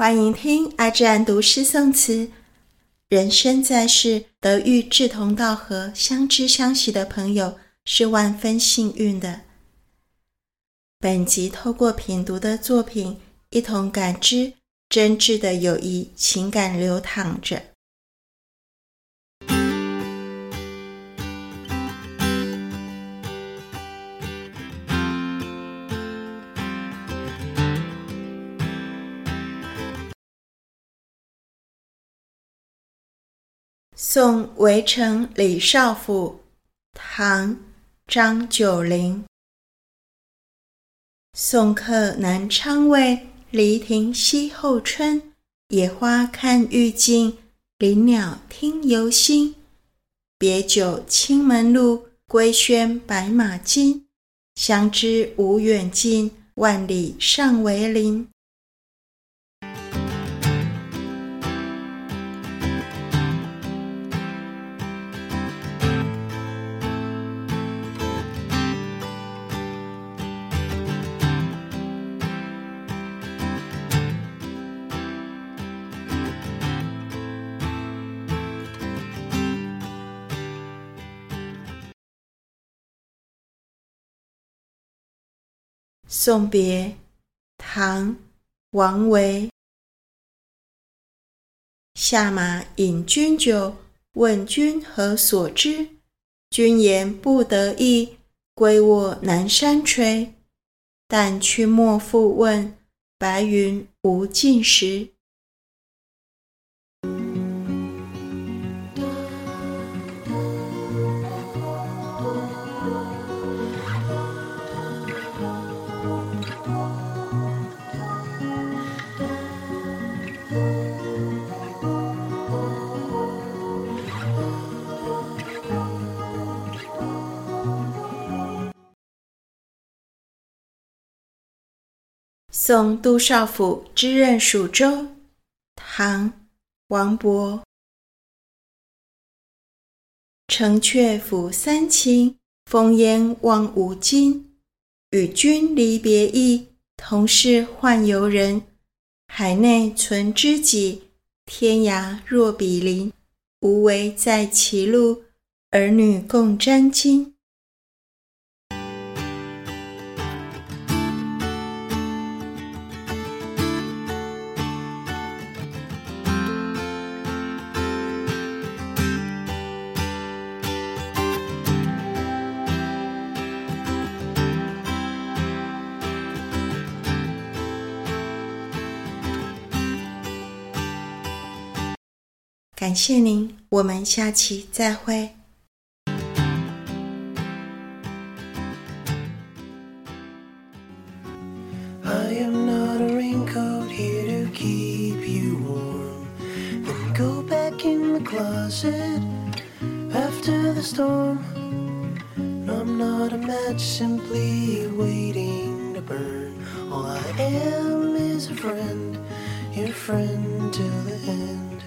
欢迎听阿志安读诗宋词。人生在世，得遇志同道合、相知相惜的朋友，是万分幸运的。本集透过品读的作品，一同感知真挚的友谊情感流淌着。送围城李少府，唐·张九龄。送客南昌卫，离亭西后春。野花看玉镜，林鸟听游心。别酒青门路，归轩白马津。相知无远近，万里尚为邻。送别，唐·王维。下马饮君酒，问君何所之？君言不得意，归卧南山陲。但去莫复问，白云无尽时。送杜少府之任蜀州，唐·王勃。城阙辅三秦，烽烟望五津。与君离别意，同是宦游人。海内存知己，天涯若比邻。无为在歧路，儿女共沾巾。感谢您，我们下期再会。I am not a raincoat here to keep you warm. Then go back in the closet after the storm. No, I'm not a match simply waiting to burn. All I am is a friend, your friend till the end.